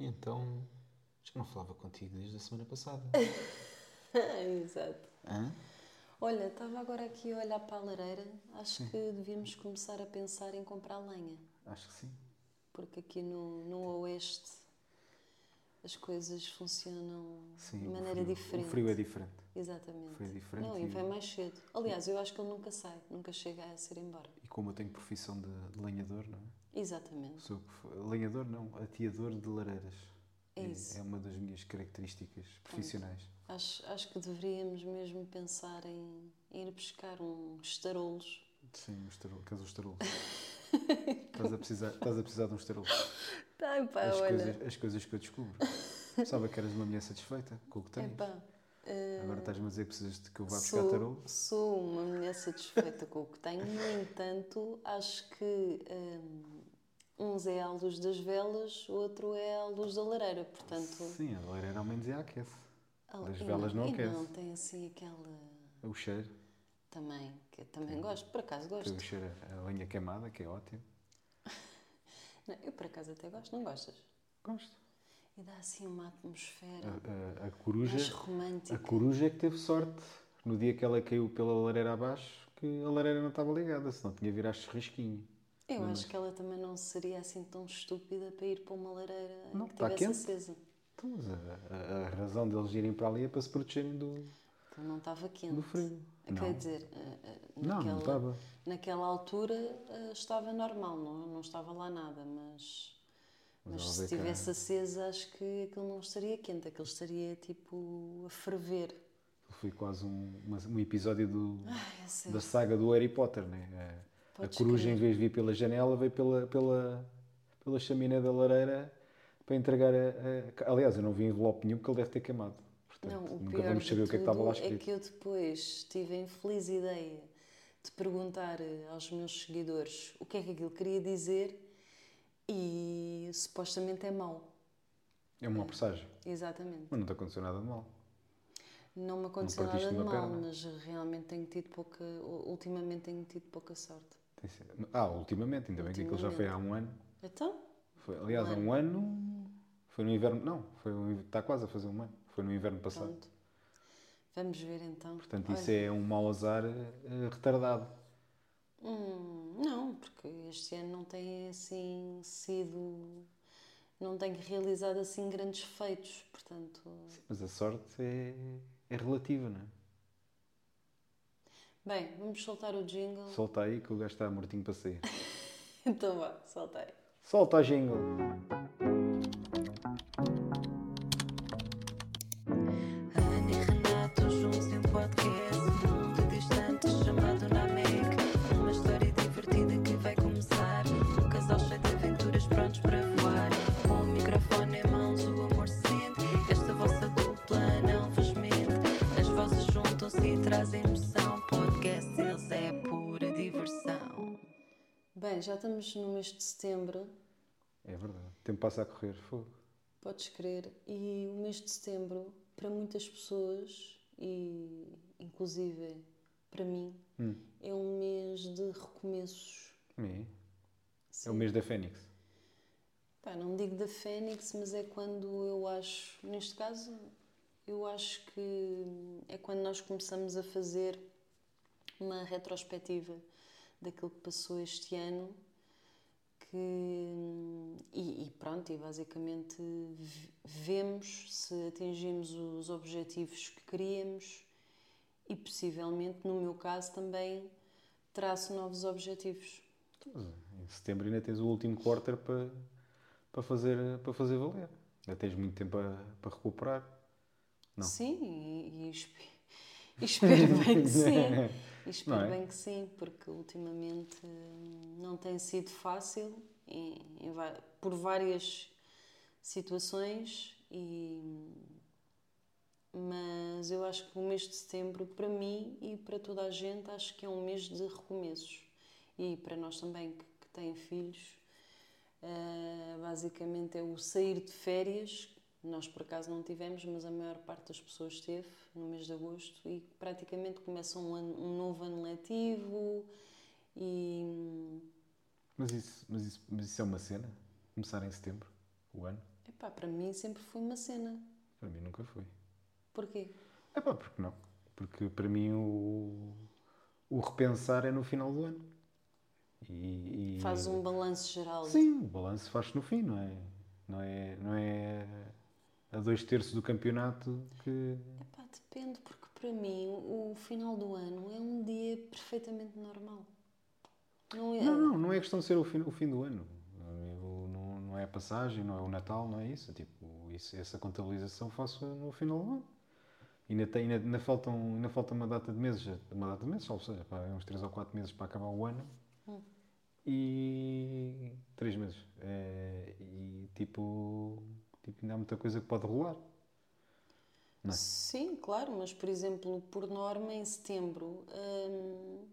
E então, já não falava contigo desde a semana passada. Exato. Hã? Olha, estava agora aqui a olhar para a lareira. Acho que devíamos começar a pensar em comprar lenha. Acho que sim. Porque aqui no, no Oeste as coisas funcionam Sim, de o maneira frio- diferente. O frio é diferente. Exatamente. o frio é diferente Não, e- e vem mais cedo. Aliás, eu acho que ele nunca sai, nunca chega a ser embora. E como eu tenho profissão de, de lenhador, não é? Exatamente. Sou lenhador, não, ateador de lareiras. É isso. É uma das minhas características profissionais. Acho, acho que deveríamos mesmo pensar em ir buscar uns estarolos. Sim, o estarolo. Queres o estarolo? estás, a precisar, estás a precisar de um estarolo. Ai pá, As olha. coisas, as coisas que eu descubro. Sabe que eras uma mulher satisfeita com o que tens. Epá, Agora estás-me a dizer que precisas de que eu vá buscar tarolo. sou uma mulher satisfeita com o que tenho, no entanto, acho que hum, uns é à luz das velas, outro é à luz da lareira. Portanto, Sim, a lareira ao menos é aquece. a- das e velas não e aquece. não tem assim aquela. O cheiro, Também, que também gosto, por acaso tem gosto. o cheiro a lenha queimada, que é ótimo. Não, eu por acaso até gosto, não gostas? Gosto. E dá assim uma atmosfera A, a- a coruja, mais a romântica. coruja é que teve sorte. No dia que ela caiu pela lareira abaixo, que a lareira não estava ligada, senão tinha virado risquinho. Eu Não, acho que ela também não seria assim tão estúpida para ir para uma lareira Não, que estivesse quente. acesa. Então, mas a, a- a razão deles irem para ali é para se protegerem do, Aquilo não estava quente. do frio. Quer Não. dizer, eh, eh, Não, não naquela, estava. naquela altura eh, estava normal, não, não estava lá nada, mas, Mas se que estivesse acesa acho que aquilo não estaria quente, aquilo estaria tipo a ferver. Foi quase um, um episódio do, Ai, a sério. da saga do Harry Potter, né? A, a Podes coruja, crer. em vez de vir pela janela, veio pela, pela, pela chaminé da lareira para entregar a, a- Aliás, eu não vi envelope nenhum porque ele deve ter queimado. Portanto, Não, o nunca pior vamos saber o que é que estava lá é escrito. que eu depois tive a infeliz ideia de perguntar eh, aos meus seguidores o que é que aquilo queria dizer e supostamente é mau. É um mau presságio. Exatamente. Mas não te aconteceu nada de mal. Não me aconteceu nada partiste de uma mal, perna? mas realmente tenho tido pouca. Ultimamente tenho tido pouca sorte. Ah, ultimamente, ainda bem que aquilo já foi há um ano. Então? Foi, aliás, há um ano. Foi no inverno. Não, foi um- está quase a fazer um ano. Foi no inverno passado. Pronto. Vamos ver então. Portanto, Olha, isso é um mau azar eh, retardado. Hum, não, porque este ano não tem assim sido. Não tenho realizado assim grandes feitos, portanto. Mas a sorte é, é relativa, não é? Bem, vamos soltar o jingle. Solta aí que o gajo está mortinho para sair. Então vá, soltei. Solta a jingle! Já estamos no mês de setembro, É verdade. O tempo passa a correr. Fogo. podes crer, e o mês de setembro, para muitas pessoas, e inclusive para mim, Hum. é um mês de recomeços. É. É o mês da Fênix. Pá, não digo da Fênix, mas é quando eu acho, neste caso, eu acho que é quando nós começamos a fazer uma retrospectiva daquilo que passou este ano que, e, e pronto, e basicamente vemos se atingimos os objetivos que queríamos e possivelmente, no meu caso, também traço novos objetivos. Mas, Em setembro ainda tens o último quarter para, para, fazer, para fazer valer. Ainda tens muito tempo para, para recuperar. Não. Sim, e, e e espero bem que sim. E espero é? bem que sim, porque ultimamente não tem sido fácil em- em por várias situações e mas eu acho que o mês de setembro para mim e para toda a gente acho que é um mês de recomeços e para nós também que, que têm filhos Uh, basicamente é o sair de férias. Nós por acaso não tivemos, mas a maior parte das pessoas teve no mês de agosto e praticamente começa um, ano- um novo ano letivo e Mas isso, mas, isso, mas isso é uma cena? Começar em setembro, o ano? Pá, para mim sempre foi uma cena. Para mim nunca foi. Porquê? É pá, porque não? Porque para mim o, o repensar é no final do ano. E, e- Faz um balanço geral. Sim, o balanço faz-se no fim, não é? Não é, não é a dois terços do campeonato que. Epá, depende, porque para mim o final do ano é um dia perfeitamente normal. Não é? Não, não, não é questão de ser o fim, o fim do ano. Não, não é a passagem, não é o Natal, não é isso. Tipo, isso, essa contabilização faço no final do ano. Ainda, tem, ainda, ainda, faltam, ainda falta uma data de meses, uma data de meses, ou seja, pá, é uns 3 ou 4 meses para acabar o ano. Hum. E. 3 meses. É, e tipo, tipo, ainda há muita coisa que pode rolar. É? Sim, claro, mas por exemplo, por norma em setembro, hum,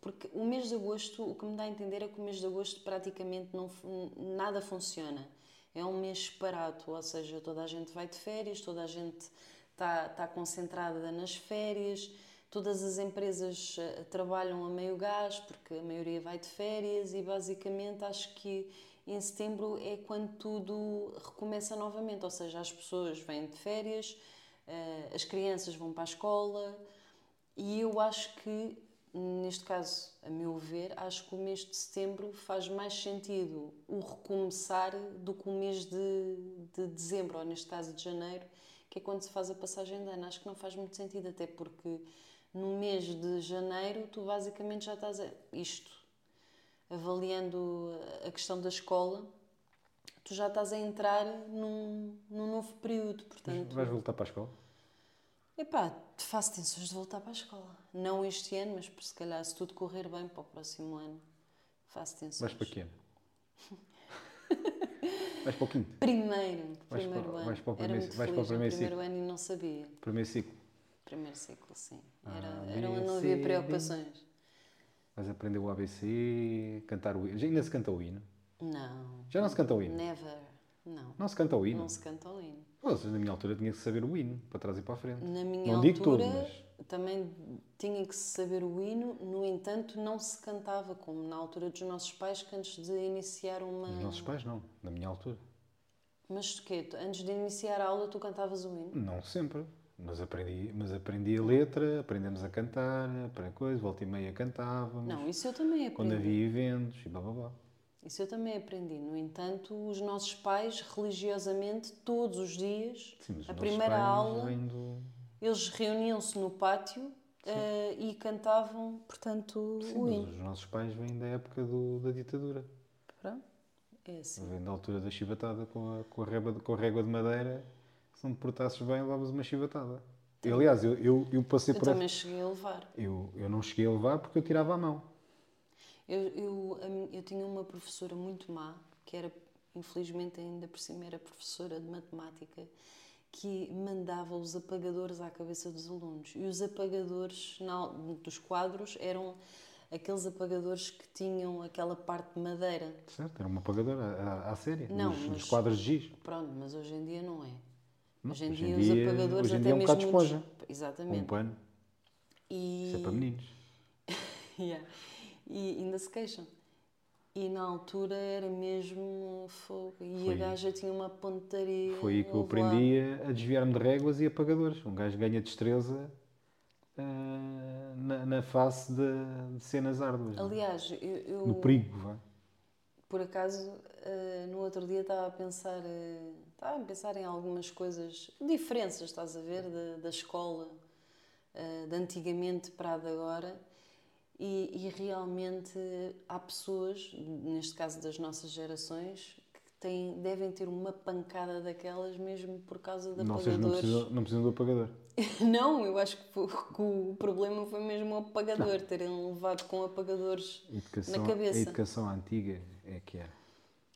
porque o mês de agosto, o que me dá a entender é que o mês de agosto praticamente não, nada funciona. É um mês separado, ou seja, toda a gente vai de férias, toda a gente está está concentrada nas férias, todas as empresas eh, trabalham a meio gás, porque a maioria vai de férias e basicamente acho que em setembro é quando tudo recomeça novamente, ou seja, as pessoas vêm de férias, eh, as crianças vão para a escola e eu acho que, neste caso, a meu ver, acho que o mês de setembro faz mais sentido o recomeçar do que o mês de, de dezembro, ou neste caso de janeiro, que é quando se faz a passagem de ano. Acho que não faz muito sentido, até porque no mês de janeiro tu basicamente já estás a, isto, avaliando a questão da escola, tu já estás a entrar num, num novo período, portanto... Vais voltar para a escola? Epá, faço tensões de voltar para a escola. Não este ano, mas por se calhar, se tudo correr bem para o próximo ano, faço tensões. Vais para quê? ano? vais para o quinto? Primeiro, Vais primeiro para- ano. vais para o Era primeiro- muito vais para o feliz primeiro primeiro ano e não sabia. Primeiro ciclo. Primeiro ciclo, sim. Era, A, era onde não havia preocupações. Vais aprender o ABC, cantar o hino. Ainda se canta o hino? Não. Já não se canta o hino? Never. Não. Não se canta o hino? Não se canta o hino. Pô, na minha altura tinha que saber o hino, para trás e para a frente. Na minha não digo altura tudo, mas... também tinha que saber o hino, no entanto não se cantava, como na altura dos nossos pais, que antes de iniciar uma... Os nossos pais não, na minha altura. Mas o quê? Antes de iniciar a aula tu cantavas o hino? Não sempre. Mas aprendi, mas aprendi a letra, aprendemos a cantar, para coisa, volta e meia cantávamos. Não, isso eu também aprendi. quando havia eventos e blá blá blá. Isso eu também aprendi. No entanto, os nossos pais, religiosamente, todos os dias, Sim, os a nossos primeira pais aula, vêm do- eles reuniam-se no pátio eh, e cantavam, portanto, Sim, o hino. os nossos pais vêm da época do- da ditadura. Pronto, é assim. Vêm da altura da chibatada com a, com a, régua, com a régua de madeira. Se não te portasses bem, levavas uma chibatada. E, aliás, eu, eu, eu passei Eu por também essa- cheguei a levar. eu, eu não cheguei a levar porque eu tirava a mão. Eu, eu, a mi- eu tinha uma professora muito má, que era, infelizmente, ainda por cima era professora de matemática, que mandava os apagadores à cabeça dos alunos. E os apagadores na- dos quadros eram aqueles apagadores que tinham aquela parte de madeira. Certo? Era uma apagadora à, à série. Não, dos mas- quadros de giz. Pronto, mas hoje em dia não é. Hoje em hoje dia, dia- os apagadores hoje em até dia é um mesmo bocado muitos- esponja. Com um Exatamente. pano. E... Isso é para meninos. Yeah. E ainda se queixam. E na altura era mesmo fogo. E Foi- a gaja tinha uma pontaria. Foi aí que eu aprendi a, desviar-me de réguas e apagadores. Um gajo ganha destreza ah, na, na face de, de cenas árduas. não é? Aliás, eu, eu, No perigo, vá. por acaso, eh, no outro dia estava a pensar, eh, estava a pensar em algumas coisas, diferenças, estás a ver, da, da escola eh, de antigamente para a de agora. E, e realmente há pessoas, neste caso das nossas gerações, que têm, devem ter uma pancada daquelas mesmo por causa de Não, seja, não, apagadores. precisam, não precisam do apagador. Não, eu acho que, que o problema foi mesmo o apagador, terem levado com apagadores educação, na cabeça. A educação antiga é que era.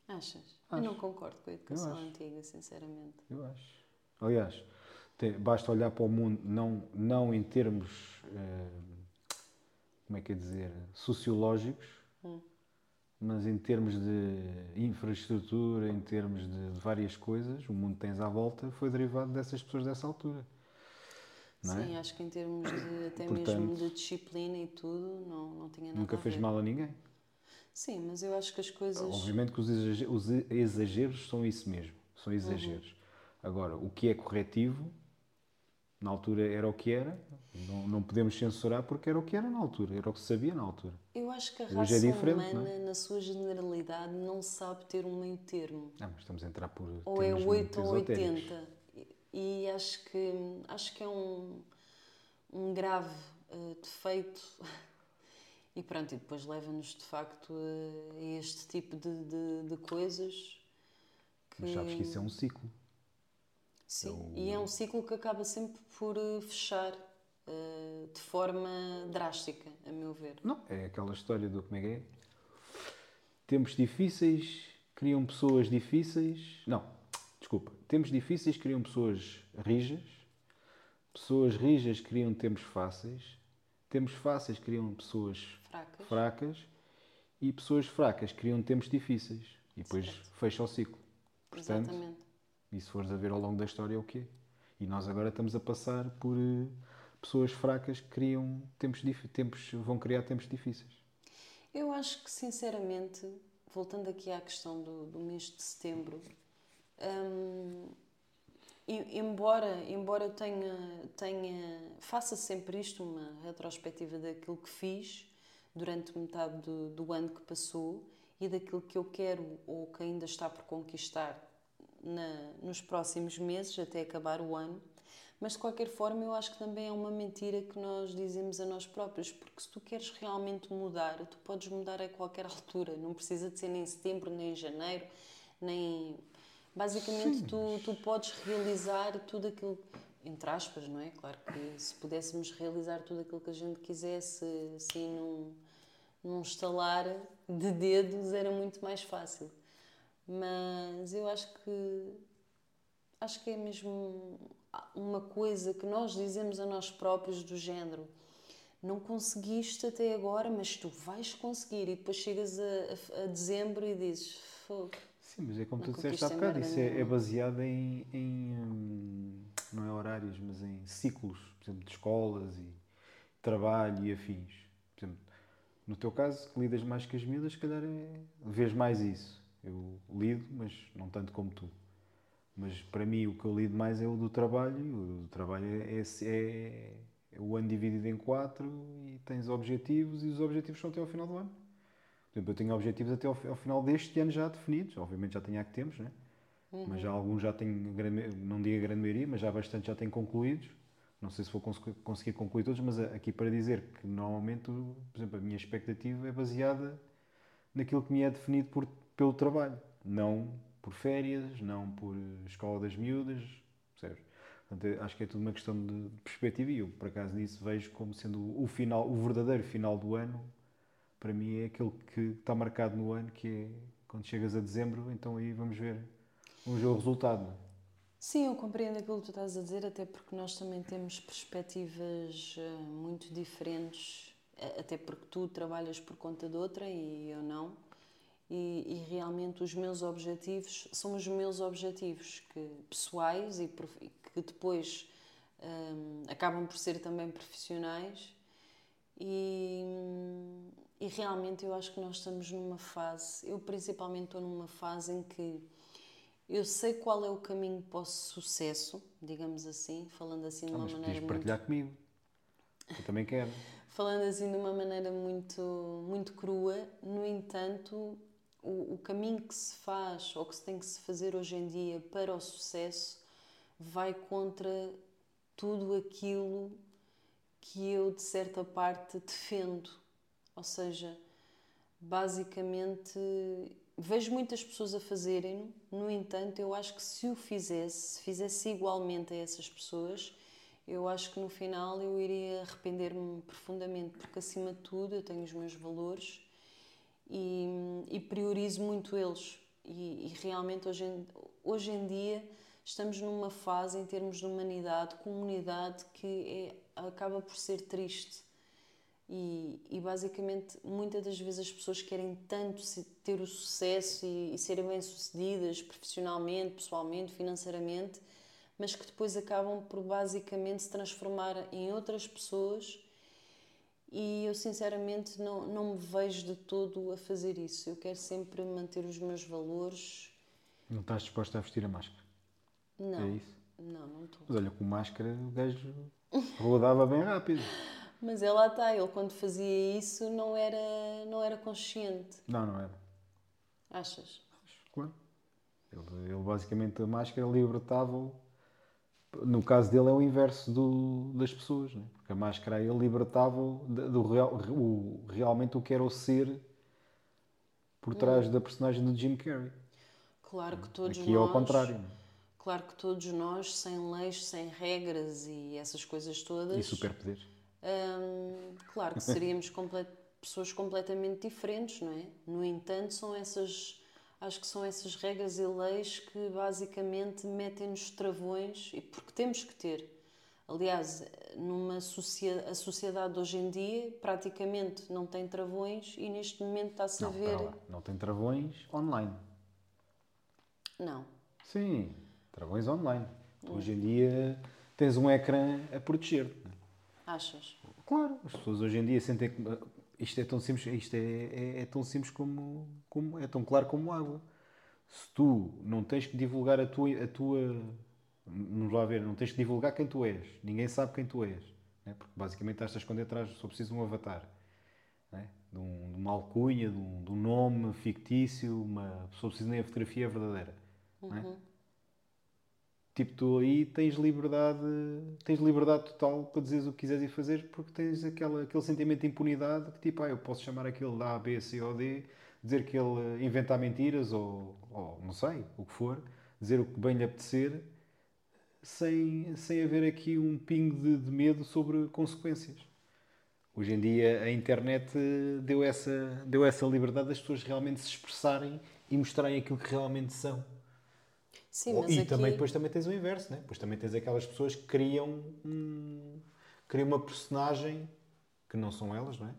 Achas? Eu não concordo com a educação acho. antiga, sinceramente. Eu acho. Aliás, te- basta olhar para o mundo, não, não em termos, eh, como é que é dizer, sociológicos, Hum. mas em termos de infraestrutura, em termos de, de várias coisas, o mundo tens à volta foi derivado dessas pessoas dessa altura. Não é? Sim, acho que em termos de até Portanto, mesmo de disciplina e tudo, não, não tinha nada Nunca fez mal a ninguém. Sim, mas eu acho que as coisas. Obviamente que os exage- os exageros são isso mesmo. são exageros. Agora, o que é corretivo, na altura era o que era, não, não podemos censurar porque era o que era na altura, era o que se sabia na altura. Eu acho que a Hoje raça é diferente, humana, é? na sua generalidade, não sabe ter um meio termo. Ah, mas estamos a entrar por. Ou é temas 8 muito ou esotéricos. 80. E, acho que, acho que é um, um grave eh, defeito. E pronto, e depois leva-nos de facto a, este tipo de, de, de coisas. Que, Mas sabes que isso é um ciclo. Sim, e é um ciclo que acaba sempre por eh, fechar eh, de forma drástica, a meu ver. Não, é aquela história do como é que é? Tempos difíceis criam pessoas difíceis. Não, desculpa. Tempos difíceis criam pessoas rijas. Pessoas rijas criam tempos fáceis. Tempos fáceis criam pessoas Fracas. fracas. E pessoas fracas criam tempos difíceis. E depois Certo. fecha o ciclo. Portanto, Exatamente. e se fores a ver ao longo da história é o quê? E nós agora estamos a passar por eh, pessoas fracas que criam tempos, tempos vão criar tempos difíceis. Eu acho que, sinceramente, voltando aqui à questão do, do mês de setembro, hum, embora, embora eu tenha, tenha, faça sempre isto, uma retrospectiva daquilo que fiz durante metade do, do ano que passou e daquilo que eu quero ou que ainda está por conquistar na- nos próximos meses, até acabar o ano. Mas de qualquer forma, eu acho que também é uma mentira que nós dizemos a nós próprios, porque se tu queres realmente mudar, tu podes mudar a qualquer altura, não precisa de ser nem em setembro, nem em janeiro, nem. Basicamente, tu, tu podes realizar tudo aquilo, entre aspas, não é? Claro que se pudéssemos realizar tudo aquilo que a gente quisesse, assim, num, num estalar de dedos, era muito mais fácil. Mas eu acho que acho que é mesmo uma coisa que nós dizemos a nós próprios do género não conseguiste até agora, mas tu vais conseguir e depois chegas a, a- a dezembro e dizes "Fogo, Sim, mas é como tu disseste há bocado, isso é, é baseado em, em, hum, não é horários, mas em ciclos, por exemplo, de escolas e trabalho e afins. Por exemplo, no teu caso, que lidas mais com as miúdas, se calhar é, vês mais isso. Eu lido, mas não tanto como tu. Mas para mim o que eu lido mais é o do trabalho. e O do trabalho é, é- é- é o ano dividido em quatro e tens objetivos e os objetivos são até ao final do ano. Por exemplo, eu tenho objetivos até ao, ao final deste ano já definidos. Obviamente já tenho há que tempos, né? mas já alguns já tenho, não digo a grande maioria, mas já bastante já tenho concluídos. Não sei se vou cons- conseguir concluir todos, mas a- aqui para dizer que normalmente, por exemplo, a minha expectativa é baseada naquilo que me é definido por, pelo trabalho, não por férias, não por eh, escola das miúdas, percebes? Portanto, acho que é tudo uma questão de perspectiva e eu, por acaso, nisso vejo como sendo o final, o verdadeiro final do ano, para mim é aquele que está marcado no ano, que é quando chegas a dezembro, então aí vamos ver, vamos ver o resultado. é? Sim, eu compreendo aquilo que tu estás a dizer, até porque nós também temos perspectivas eh, muito diferentes, até porque tu trabalhas por conta de outra e eu não. E, e realmente os meus objetivos são os meus objetivos que, pessoais e, que depois hum, acabam por ser também profissionais. E, e realmente eu acho que nós estamos numa fase, eu principalmente estou numa fase em que eu sei qual é o caminho para o sucesso, digamos assim, falando assim de Ah, uma mas maneira podias muito partilhar comigo. Eu também quero. falando assim de uma maneira muito, muito crua, no entanto, o, o caminho que se faz ou que se tem que se fazer hoje em dia para o sucesso vai contra tudo aquilo que eu, de certa parte, defendo. Ou seja, basicamente, vejo muitas pessoas a fazerem-no, no entanto, eu acho que se o fizesse, se fizesse igualmente a essas pessoas, eu acho que no final eu iria arrepender-me profundamente, porque acima de tudo eu tenho os meus valores e, e priorizo muito eles. E, e realmente hoje em, hoje em dia estamos numa fase, em termos de humanidade, comunidade, que é, acaba por ser triste. E, e basicamente, muitas das vezes as pessoas querem tanto ter o sucesso e, e serem bem-sucedidas profissionalmente, pessoalmente, financeiramente, mas que depois acabam por basicamente se transformar em outras pessoas. E eu sinceramente não, não me vejo de todo a fazer isso. Eu quero sempre manter os meus valores Não estás disposto a vestir a máscara. Não. É isso? Não, não estou. Mas olha, com máscara o gajo rodava bem rápido. Mas é lá está, ele quando fazia isso não era, não era consciente. Não, não era. Achas? Claro. Ele, ele basicamente a máscara libertava-o. No caso dele é o inverso do- das pessoas, né? porque a máscara aí libertava-o do real, o, realmente o que era o ser por trás da personagem do Jim Carrey. Claro que todos Aqui é nós. ao contrário. né? Claro que todos nós, sem leis, sem regras e essas coisas todas. E superpoderes. Hum, claro que seríamos comple- pessoas completamente diferentes, não é? No entanto, são essas. Acho que são essas regras e leis que basicamente metem-nos travões, e porque temos que ter. Aliás, numa socia a sociedade de hoje em dia praticamente não tem travões e neste momento está-se a Não, ver. lá. não tem travões online. Não. Sim, travões online. Hoje em dia tens um ecrã a proteger-te. Né? Achas? Claro, as pessoas hoje em dia sentem que isto é tão simples, isto é, é, é tão simples como, como é tão claro como água. Se tu não tens que divulgar a tua, a tua vamos lá ver, não tens que divulgar quem tu és, ninguém sabe quem tu és, né? porque basicamente estás a esconder atrás, só preciso de um avatar, né? de, um, de uma alcunha, de um, de um nome fictício, uma pessoa precisa nem a fotografia verdadeira. né? Tipo, tu aí tens liberdade, tens liberdade total para dizeres o que quiseres e fazer, porque tens aquela, aquele sentimento de impunidade que tipo, ah, eu posso chamar aquele da A, B, C ou D, dizer que ele inventa mentiras ou, ou não sei, o que for, dizer o que bem lhe apetecer, sem, sem haver aqui um pingo de, de medo sobre consequências. Hoje em dia a internet eh, deu essa, deu essa liberdade das pessoas realmente se expressarem e mostrarem aquilo que realmente são. Sim, mas e aqui... também depois também tens o inverso, né? Depois também tens aquelas pessoas que criam, um, criam uma personagem que não são elas, não é?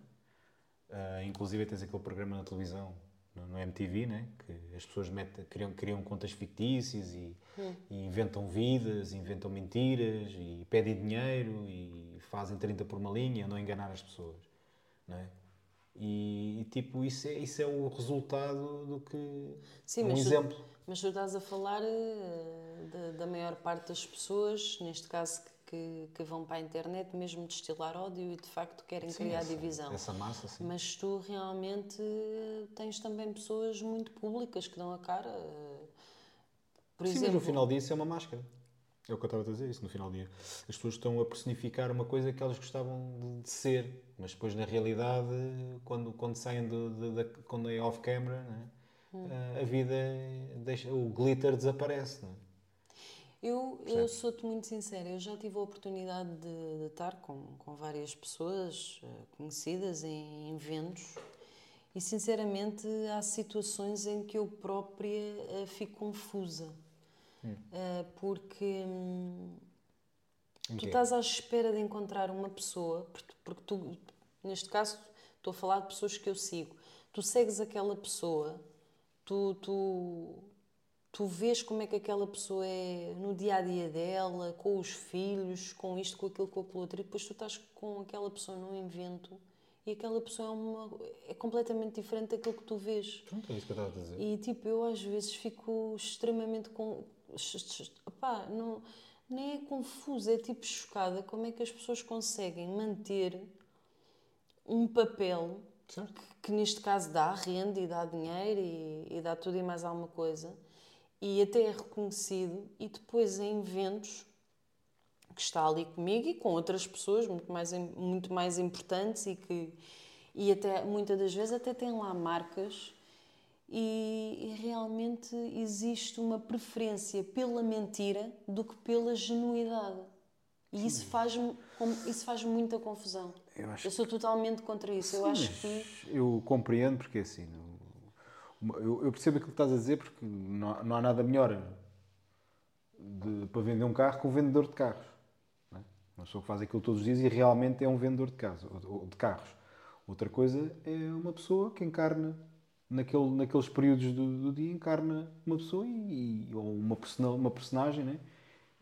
Ah, inclusive tens aquele programa na televisão, no, no MTV, né? Que as pessoas metem, criam, criam contas fictícias e, e inventam vidas, inventam mentiras e pedem dinheiro e fazem 30 por uma linha, não enganar as pessoas, não é? E, e, tipo, isso é, isso é o resultado do que. Sim, um mas, tu, exemplo. Mas tu estás a falar eh, da, da maior parte das pessoas, neste caso que, que, vão para a internet, mesmo destilar ódio e de facto querem Sim, criar essa- divisão. Essa massa, sim. Mas tu realmente tens também pessoas muito públicas que dão a cara. eh, Por Sim, exemplo, mas no final do dia isso é uma máscara. É o que eu estava a dizer, isso no final do dia. As pessoas estão a personificar uma coisa que elas gostavam de, ser, mas depois na realidade, quando, quando saem do, de- quando é off-camera, né, a- a vida deixa, o glitter desaparece. Né? Eu, eu sou-te muito sincera, eu já tive a oportunidade de, de estar com, com várias pessoas eh, conhecidas em eventos e, sinceramente, há situações em que eu própria eh, fico confusa. Eh, porque hum, Em tu estás à espera de encontrar uma pessoa, porque tu, neste caso, estou a falar de pessoas que eu sigo, tu segues aquela pessoa, tu, tu, tu vês como é que aquela pessoa é no dia a dia dela, com os filhos, com isto, com aquilo, com aquilo outro, e depois tu estás com aquela pessoa num evento e aquela pessoa é, uma, é completamente diferente daquilo que tu vês. Pronto, é isso que eu estava a dizer. E tipo, eu às vezes fico extremamente com. Opá, não, nem é confusa, é tipo chocada como é que as pessoas conseguem manter um papel Certo. que, que neste caso dá, rende e dá dinheiro e, e dá tudo e mais alguma coisa. E até é reconhecido e depois em eventos que está ali comigo e com outras pessoas muito mais, muito mais importantes e que e até muitas das vezes até tem lá marcas. E, e realmente existe uma preferência pela mentira do que pela genuidade. E isso faz isso faz muita confusão Eu acho eu sou totalmente contra isso eu acho que eu compreendo porque assim, no- eu, eu percebo aquilo que estás a dizer porque não, há- não há nada melhor de- para vender um carro que um vendedor de carros. Não é? Uma pessoa que faz aquilo todos os dias e realmente é um vendedor de, ou de carros. Outra coisa é uma pessoa que encarna naquele, naqueles períodos do, do dia encarna uma pessoa e, e- ou uma, persona, uma personagem, né?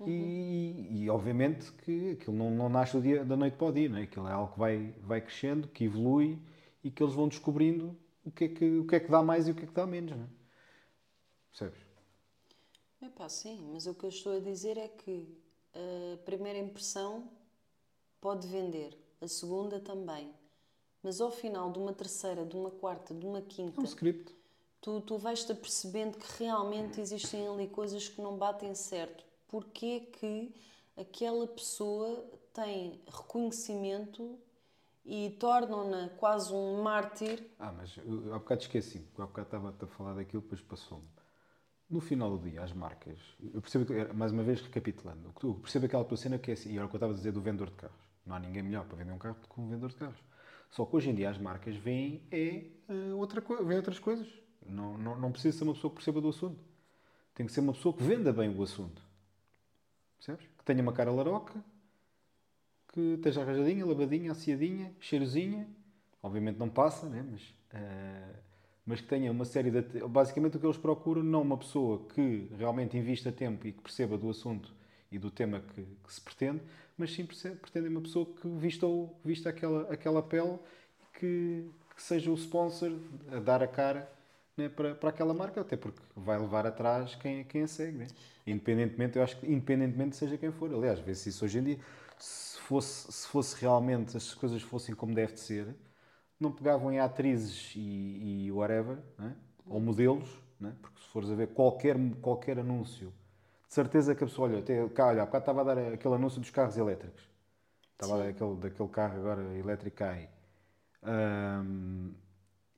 E, e, obviamente que aquilo não, não nasce dia, da noite para o dia, né? aquilo é algo que vai, vai crescendo, que evolui e que eles vão descobrindo o que, é que, o que é que dá mais e o que é que dá menos. Né? Percebes? É pá, sim, mas o que eu estou a dizer é que a primeira impressão pode vender, a segunda também. Mas ao final de uma terceira, de uma quarta, de uma É quinta, um script. tu, tu vais-te apercebendo que realmente existem ali coisas que não batem certo. Porquê que aquela pessoa tem reconhecimento e tornam-na quase um mártir? Ah, mas eu, há bocado esqueci, porque há bocado estava a falar daquilo, depois passou-me. No final do dia, as marcas, eu percebo, que- mais uma vez recapitulando, eu percebo aquela tua cena que é assim, e era o que eu estava a dizer do vendedor de carros. Não há ninguém melhor para vender um carro do que um vendedor de carros. Só que hoje em dia as marcas veem, é, eh, outra, veem outras coisas. Não, não, não precisa ser uma pessoa que perceba do assunto. Tem que ser uma pessoa que venda bem o assunto. Percebes? Que tenha uma cara laroca, que esteja arranjadinha, lavadinha, aciadinha, cheirosinha. Obviamente não passa, né? mas, eh, mas que tenha uma série de. Basicamente o que eles procuram, não uma pessoa que realmente invista tempo e que perceba do assunto e do tema que, que se pretende, mas sim pretendem uma pessoa que vista, vista aquela, aquela pele e que, que seja o sponsor a dar a cara né, para, para aquela marca, até porque vai levar atrás quem, quem a segue. Né? Independentemente, eu acho que independentemente seja quem for. Aliás, vê-se isso hoje em dia. Se fosse, se fosse realmente as coisas fossem como deve de ser, não pegavam em atrizes e, e whatever, né? ou modelos, né? porque se fores a ver qualquer, qualquer anúncio, de certeza que a pessoa, olha, até, cá, olha, há bocado estava a dar aquele anúncio dos carros elétricos. Estava a dar aquele, daquele carro agora elétrico aí. Ahm,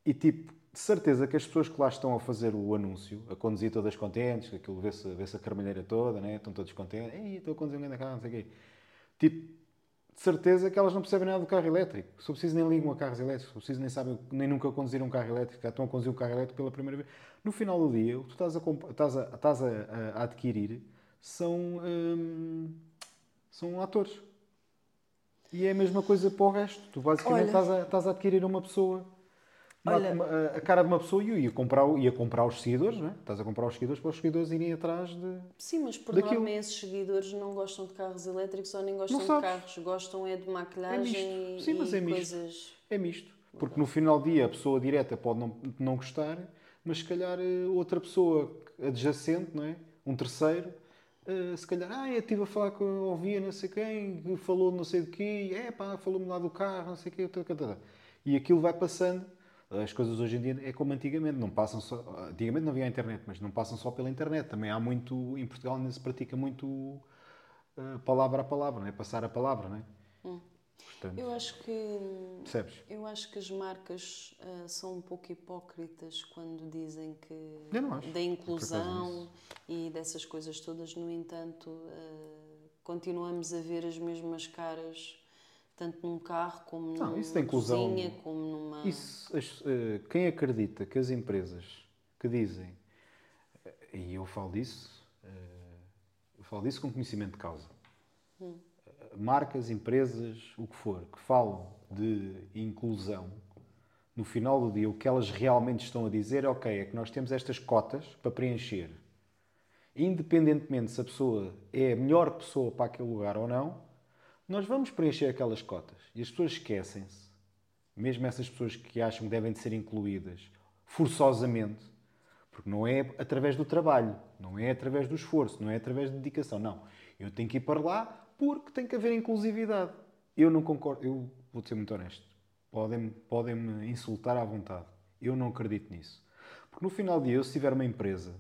e tipo, de certeza que as pessoas que lá estão a fazer o anúncio, a conduzir todas contentes, aquilo vê-se vê a carmelheira toda, né? estão todos contentes, Ei, estou a conduzir um grande carro, não sei o quê. Tipo, de certeza que elas não percebem nada do carro elétrico. Se eu preciso nem ligam a carros elétricos, se eu preciso nem sabem, nem nunca conduziram um carro elétrico, já estão a conduzir um carro elétrico pela primeira vez. No final do dia, o que tu estás a, estás a, estás a, a adquirir são, hum, são atores. E é a mesma coisa para o resto. Tu basicamente Olha. estás a, estás a adquirir uma pessoa, Olha. a- cara de uma pessoa e ia comprar, ia comprar os seguidores, não é? Estás a comprar os seguidores para os seguidores irem atrás de. Sim, mas por Daquilo. norma esses seguidores não gostam de carros elétricos ou nem gostam de carros, gostam é de maquilhagem misto. Sim, mas e é misto. coisas. É misto. Porque no final do dia a pessoa direta pode não, não gostar, mas se calhar eh, outra pessoa adjacente, não é? um terceiro, eh, se calhar, ah, eu estive a falar com, ouvia não sei quem, que falou não sei de quê, é pá, falou-me lá do carro, não sei o quê, tá, tá. e aquilo vai passando. As coisas hoje em dia é como antigamente, não passam só. Antigamente não havia internet, mas não passam só pela internet. Também há muito, em Portugal ainda se pratica muito eh, palavra a palavra, não é? passar a palavra, não é? Portanto, Eu acho que percebes? eu acho que as marcas ah, são um pouco hipócritas quando dizem que da inclusão e dessas coisas todas. No entanto, ah, continuamos a ver as mesmas caras tanto num carro como Não, numa isso da inclusão- cozinha, como numa Isso, as- eh, quem acredita que as empresas que dizem, eh, e eu falo disso, eh, eu falo disso com conhecimento de causa, Eh, marcas, empresas, o que for, que falam de inclusão, no final do dia o que elas realmente estão a dizer é ok, é que nós temos estas cotas para preencher. Independentemente se a pessoa é a melhor pessoa para aquele lugar ou não, nós vamos preencher aquelas cotas. E as pessoas esquecem-se mesmo essas pessoas que acham que devem de ser incluídas forçosamente, porque não é através do trabalho, não é através do esforço, não é através de dedicação, não. Eu tenho que ir para lá porque tem que haver inclusividade. Eu não concordo, eu vou ser muito honesto. Podem-me podem -me insultar à vontade. Eu não acredito nisso. Porque no final do dia, eu se tiver uma empresa,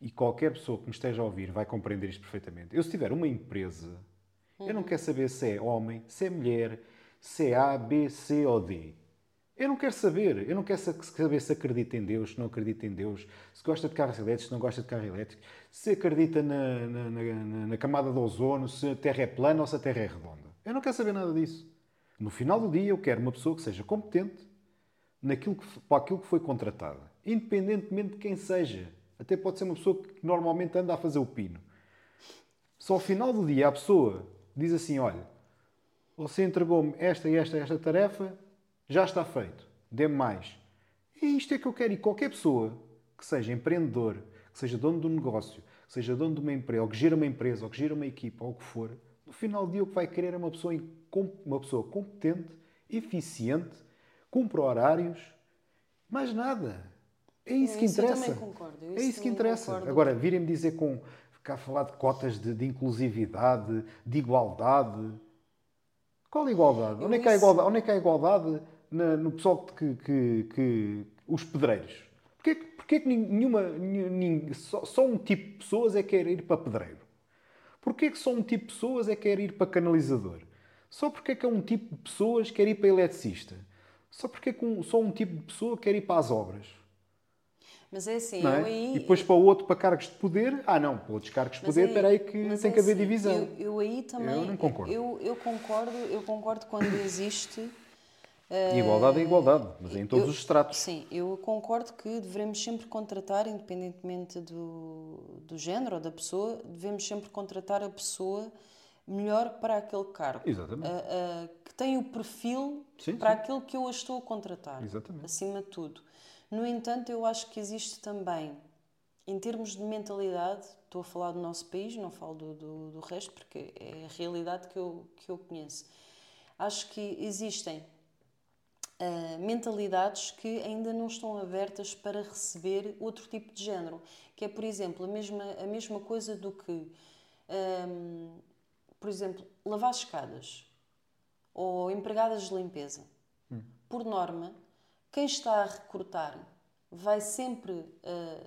e qualquer pessoa que me esteja a ouvir vai compreender isto perfeitamente, eu se tiver uma empresa, eu não quero saber se é homem, se é mulher, se é A, B, C ou D. Eu não quero saber. Eu não quero sa- saber se acredita em Deus, se não acredita em Deus, se gosta de carros elétricos, se não gosta de carro elétrico, se acredita na, na, na- na- camada de ozono, se a Terra é plana ou se a Terra é redonda. Eu não quero saber nada disso. No final do dia, eu quero uma pessoa que seja competente naquilo que, para aquilo que foi contratada, independentemente de quem seja. Até pode ser uma pessoa que normalmente anda a fazer o pino. Só ao final do dia a pessoa diz assim: olha, você entregou-me esta e esta e esta tarefa, já está feito, dê-me mais. E isto é que eu quero. E qualquer pessoa que seja empreendedor, que seja dono de um negócio, que seja dono de uma empresa, ou que gira uma empresa, ou que gira uma equipa, ou o que for, no final do dia o que vai querer é uma pessoa, uma pessoa competente, eficiente, cumpre horários, mais nada. É isso que Isso eu interessa. também concordo, eu É isso que interessa. concordo. Agora, virem-me dizer com cá a falar de cotas de, de inclusividade, de igualdade. Qual igualdade? Onde é que há igualdade, onde é que há igualdade na- no pessoal que, que, que- os pedreiros? Porquê, que- porquê que nenhuma, nin- só, só um tipo de pessoas é que quer ir para pedreiro? Porquê que só um tipo de pessoas é que quer ir para canalizador? Só porque é que é um tipo de pessoas que quer ir para eletricista? Só porque é que um- só um tipo de pessoa quer ir para as obras? Mas é assim, é? eu aí. E depois para o outro para cargos de poder, ah não, para outros cargos de poder, espera aí que tem é que haver assim, divisão. Eu, eu aí também. Eu não concordo. Eu, eu concordo, eu concordo quando existe. Igualdade é igualdade, mas é em todos os estratos. Sim, eu concordo que devemos sempre contratar, independentemente do, do género ou da pessoa, devemos sempre contratar a pessoa melhor para aquele cargo. Exatamente. A- a- que tem o perfil Sim, para sim. aquilo que eu a estou a contratar. Exatamente. Acima de tudo. No entanto, eu acho que existe também, em termos de mentalidade, estou a falar do nosso país, não falo do, do, do resto, porque é a realidade que eu, que eu conheço. Acho que existem ah, mentalidades que ainda não estão abertas para receber outro tipo de género, que é, por exemplo, a mesma, a mesma coisa do que, ahm, por exemplo, lavar escadas ou empregadas de limpeza. Por norma, quem está a recrutar vai sempre, ah,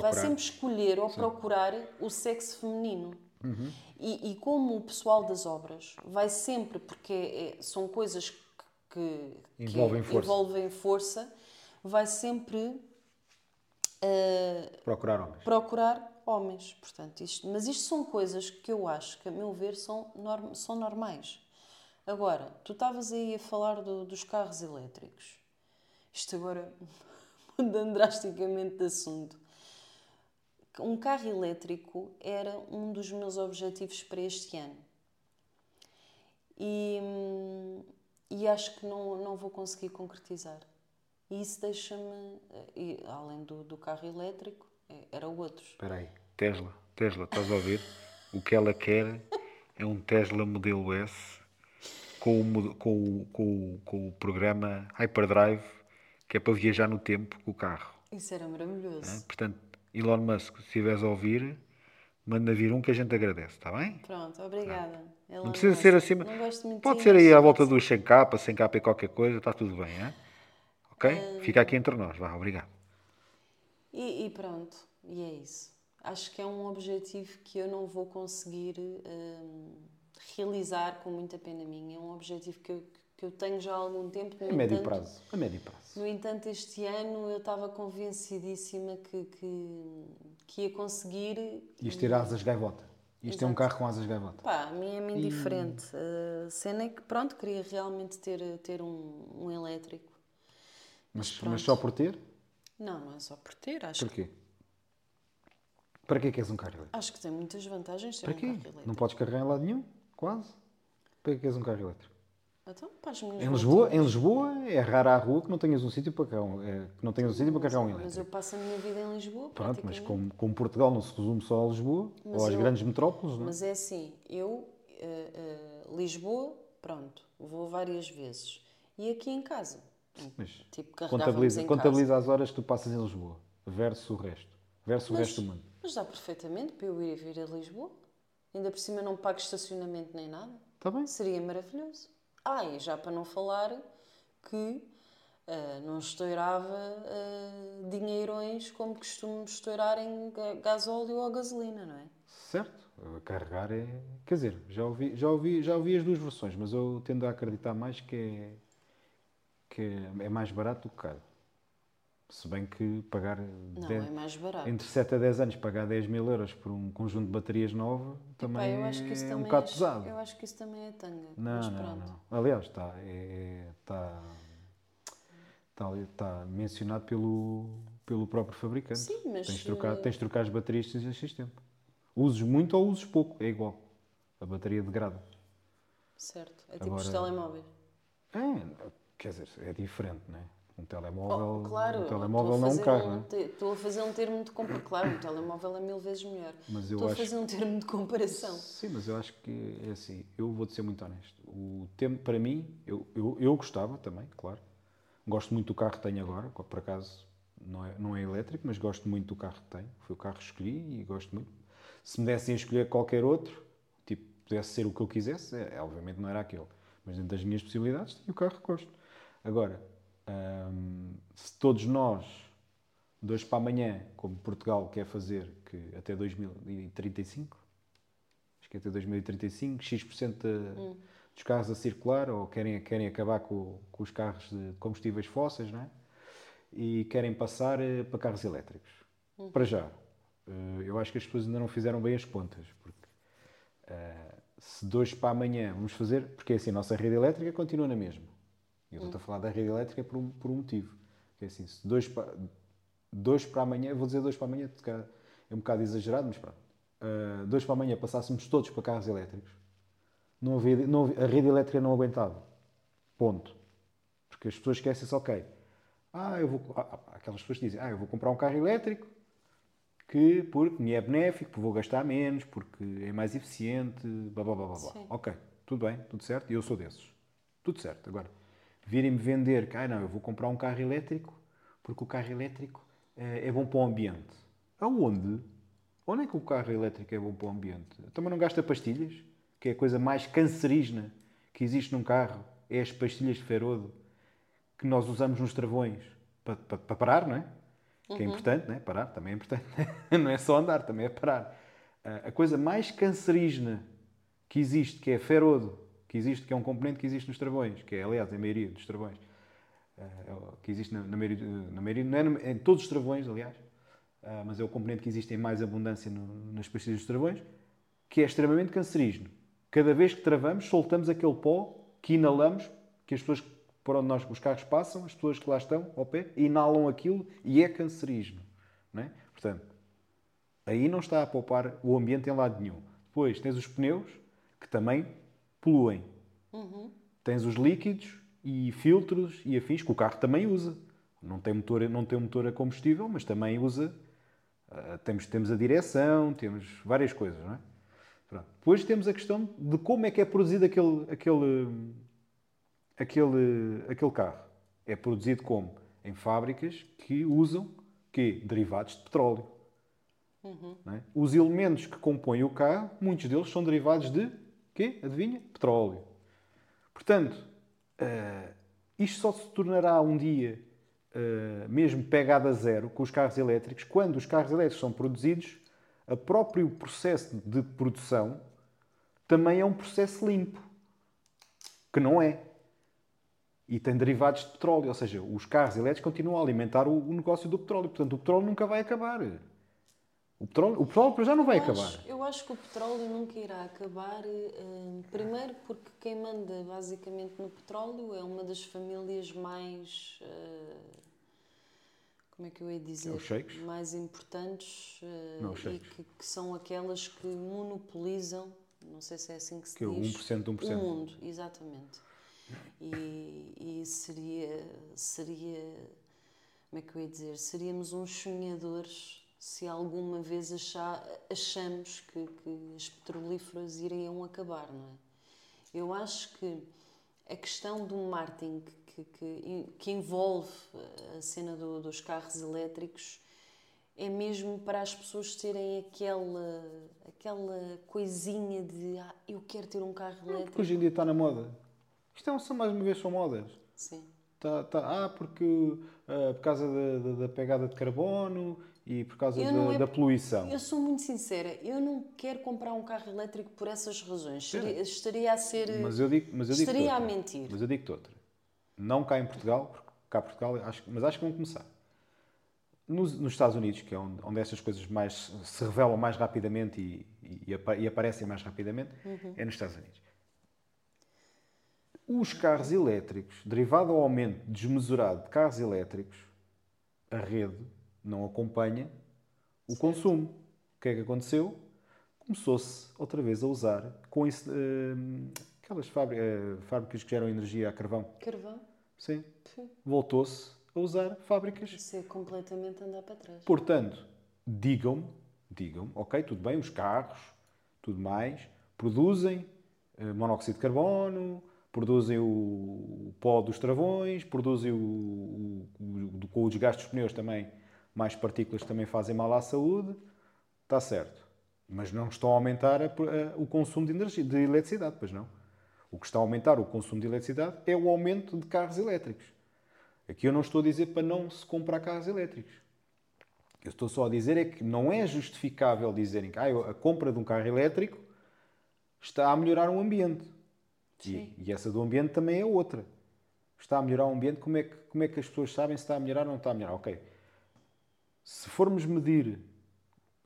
vai sempre escolher ou procurar o sexo feminino. Uhum. E, e como o pessoal das obras vai sempre, porque é- são coisas que, que Envolvem força. envolvem força, vai sempre ah, Procurar homens. procurar homens. Portanto, isto, mas isto são coisas que eu acho que, a meu ver, são, norm- são normais. Agora, tu estavas aí a falar do- dos carros elétricos. Isto agora, mudando drasticamente de assunto. Um carro elétrico era um dos meus objetivos para este ano. E, hum, e acho que não, não vou conseguir concretizar. E isso deixa-me, além do, do carro elétrico, eh, era outros. Espera aí. Tesla, Tesla, estás a ouvir? O que ela quer é um Tesla modelo S com o, com o, com o, com o programa Hyperdrive, que é para viajar no tempo com o carro. Isso era maravilhoso. né? Portanto, Elon Musk, se estiveres a ouvir, manda vir um que a gente agradece, está bem? Pronto, obrigada. Ela Não precisa gosta- ser acima. Não gosto muito Pode de ser aí à volta dos 100 k 100 k e qualquer coisa, está tudo bem, é? Ok? Fica aqui entre nós, vá, obrigado. E, e pronto, e é isso. Acho que é um objetivo que eu não vou conseguir hum, realizar com muita pena minha. É um objetivo que eu, que eu tenho já há algum tempo. No A médio entanto- prazo. A médio prazo. No entanto, este ano eu estava convencidíssima que, que, que ia conseguir. Isto ter asas gaivota. Isto é um Exato. carro com asas gaivota. Pá, a mim é-me indiferente. A cena é que, pronto, queria realmente ter, ter um, um elétrico. Mas, pronto. mas só por ter? Não, não é só por ter. Acho, que, Porquê? Para que é que queres um carro elétrico? acho que tem muitas vantagens ter Para um quê? Não podes carregar em lado nenhum? Quase. Para que queres um carro elétrico? Então, Em Lisboa, em. Lisboa é raro a rua que não tenhas um sítio para um, é, que não tenhas um sítio para carregar um Mas eu passo a minha vida em Lisboa, Pronto, mas como, como Portugal não se resume só a Lisboa Mas ou às eu- grandes metrópoles, não é? Mas é assim, eu, eh, eh, Lisboa, pronto, vou várias vezes. E aqui em casa, Mas tipo, contabiliza, em contabiliza as horas que tu passas em Lisboa versus o resto. Versus o Mas- resto do mundo. Mas dá perfeitamente para eu ir e vir a Lisboa. Ainda por cima não pago estacionamento nem nada. Está bem? Seria maravilhoso. Ah, e já para não falar que ah, não estourava ah, dinheirões como costumo estourar em ga- gasóleo ou gasolina, não é? Certo. Carregar é. Quer dizer, já ouvi, já, ouvi, já ouvi as duas versões, mas eu tendo a acreditar mais que é, que é mais barato do que caro. Se bem que pagar Não, 10 é mais barato. entre 7 a 10 anos, pagar 10 mil euros por um conjunto de baterias novo Epá, também isso é um também bocado é, pesado. Eu acho que isso também é tanga. Não, não, não. Aliás, está, é, está, está, está mencionado pelo, pelo próprio fabricante. Sim, mas, Tens de trocar, eh, tens de trocar as baterias de 6 a X tempo. Uses muito ou uses pouco, é igual. A bateria degrada. Certo. É tipo os Agora- telemóveis. É, quer dizer, é diferente, não é? Um telemóvel, Oh, claro, um telemóvel não é um carro, um é? te- Estou a fazer um termo de comparação. Claro, um telemóvel é mil vezes melhor. Mas eu Estou a fazer um termo de comparação. Sim, mas eu acho que é assim, eu vou-te ser muito honesto. O tempo, para mim, eu, eu, eu gostava também, claro. Gosto muito do carro que tenho agora, por acaso não é, não é elétrico, mas gosto muito do carro que tenho. Foi o carro que escolhi e gosto muito. Se me dessem a escolher qualquer outro, tipo, pudesse ser o que eu quisesse, é, obviamente não era aquele. Mas dentro das minhas possibilidades, tenho o carro que gosto. Agora, hum, se todos nós, de hoje para amanhã, como Portugal quer fazer, que até 2035, acho que até 2035, X% de- dos carros a circular, ou querem, querem acabar com, com os carros de combustíveis fósseis, não é? E querem passar eh, para carros elétricos. Para já. Eh, eu acho que as pessoas ainda não fizeram bem as contas, porque eh, se de hoje para amanhã vamos fazer, porque assim, a nossa rede elétrica continua na mesma. E eu estou a falar da rede elétrica por um, por um motivo. Que é assim, se hoje para, hoje para amanhã, vou dizer hoje para amanhã, é um bocado exagerado, mas pronto. Uh, hoje para amanhã passássemos todos para carros elétricos, não havia, não havia- a rede elétrica não aguentava. Ponto. Porque as pessoas esquecem-se, ok. Ah, eu vou. ah, ah, aquelas pessoas dizem, ah, eu vou comprar um carro elétrico que porque me é benéfico, porque vou gastar menos, porque é mais eficiente, blá blá blá blá. blá. Sim. Ok, tudo bem, tudo certo, e eu sou desses. Tudo certo. Agora, virem-me vender que, ah, não, eu vou comprar um carro elétrico porque o carro elétrico eh, é bom para o ambiente. Aonde? Onde é que o carro elétrico é bom para o ambiente? Também não gasta pastilhas, que é a coisa mais cancerígena que existe num carro, é as pastilhas de ferodo que nós usamos nos travões para, para, para parar, não é? Que é importante, não é? Parar também é importante. não é só andar, também é parar. Ah, A coisa mais cancerígena que existe, que é ferodo, que existe, que é um componente que existe nos travões, que é, aliás, a maioria dos travões, ah, que existe na, na maioria, na maioria não é em todos os travões, aliás, ah, mas é o componente que existe em mais abundância no- nas pastilhas dos travões, que é extremamente cancerígeno. Cada vez que travamos, soltamos aquele pó que inalamos, que as pessoas por onde nós, os carros passam, as pessoas que lá estão ao pé, inalam aquilo e é cancerígeno. Não é? Portanto, aí não está a poupar o ambiente em lado nenhum. Depois tens os pneus, que também poluem. Tens os líquidos e filtros e afins, que o carro também usa. Não tem motor, não tem motor a combustível, mas também usa. ah, temos, temos a direção, temos várias coisas, não é? Pronto. Depois temos a questão de como é que é produzido aquele, aquele, aquele, aquele carro. É produzido como? Em fábricas que usam quê? derivados de petróleo. Não é? Os elementos que compõem o carro, muitos deles são derivados de quê? Adivinha? Petróleo. Portanto, eh, isto só se tornará um dia eh, mesmo pegado a zero com os carros elétricos, quando os carros elétricos são produzidos, o próprio processo de produção também é um processo limpo, que não é. E tem derivados de petróleo, ou seja, os carros elétricos continuam a alimentar o, o negócio do petróleo. Portanto, o petróleo nunca vai acabar. O petróleo, o petróleo para já não vai Eu acabar. acho, eu acho que o petróleo nunca irá acabar. eh, primeiro, porque quem manda basicamente no petróleo é uma das famílias mais. eh, como é que eu ia dizer? Sheiks? Mais importantes eh, Não, e que, que são aquelas que monopolizam. Não sei se é assim que se Que é diz. 1% de 1%. O mundo, exatamente. E, e seria, seria. Como é que eu ia dizer? Seríamos uns sonhadores se alguma vez achar, achamos que, que as petrolíferas iriam acabar, não é? Eu acho que a questão do marketing que, que, que envolve a cena do- dos carros elétricos é mesmo para as pessoas terem aquela, aquela coisinha de ah, eu quero ter um carro Porque elétrico. hoje em dia está na moda. Isto é mais uma vez são modas. Sim. Tá, tá, ah, porque ah, por causa da, da- da pegada de carbono e por causa da, é- da poluição. Eu sou muito sincera, eu não quero comprar um carro elétrico por essas razões. Estaria, estaria a ser. Mas eu digo, mas eu digo estaria a outra. mentir. Mas eu digo outra. Não cá em Portugal, porque cá em Portugal, acho, mas acho que vão começar. Nos, nos Estados Unidos, que é onde, onde estas coisas mais se revelam mais rapidamente e, e, e aparecem mais rapidamente, Uhum. é nos Estados Unidos. Os carros elétricos, derivado ao aumento desmesurado de carros elétricos, a rede não acompanha o consumo. O que é que aconteceu? Começou-se outra vez a usar com isso, hum, aquelas eh, fábricas que geram energia a carvão. Carvão? Sim. Voltou-se a usar fábricas. Isso é completamente andar para trás. Portanto, digam-me, digam ok, tudo bem, os carros, tudo mais, produzem eh, monóxido de carbono, produzem o, pó dos travões, produzem o, o- o- com o desgaste dos pneus também, mais partículas que também fazem mal à saúde. Está certo. Mas não estão a aumentar a- a- o consumo de, energia, de eletricidade, pois não. O que está a aumentar o consumo de eletricidade é o aumento de carros elétricos. Aqui eu não estou a dizer para não se comprar carros elétricos. Eu estou só a dizer é que não é justificável dizerem que ah, a compra de um carro elétrico está a melhorar o ambiente. E, e essa do ambiente também é outra. Está a melhorar o ambiente, como é, que, como é que as pessoas sabem se está a melhorar ou não está a melhorar? Ok. Se formos medir,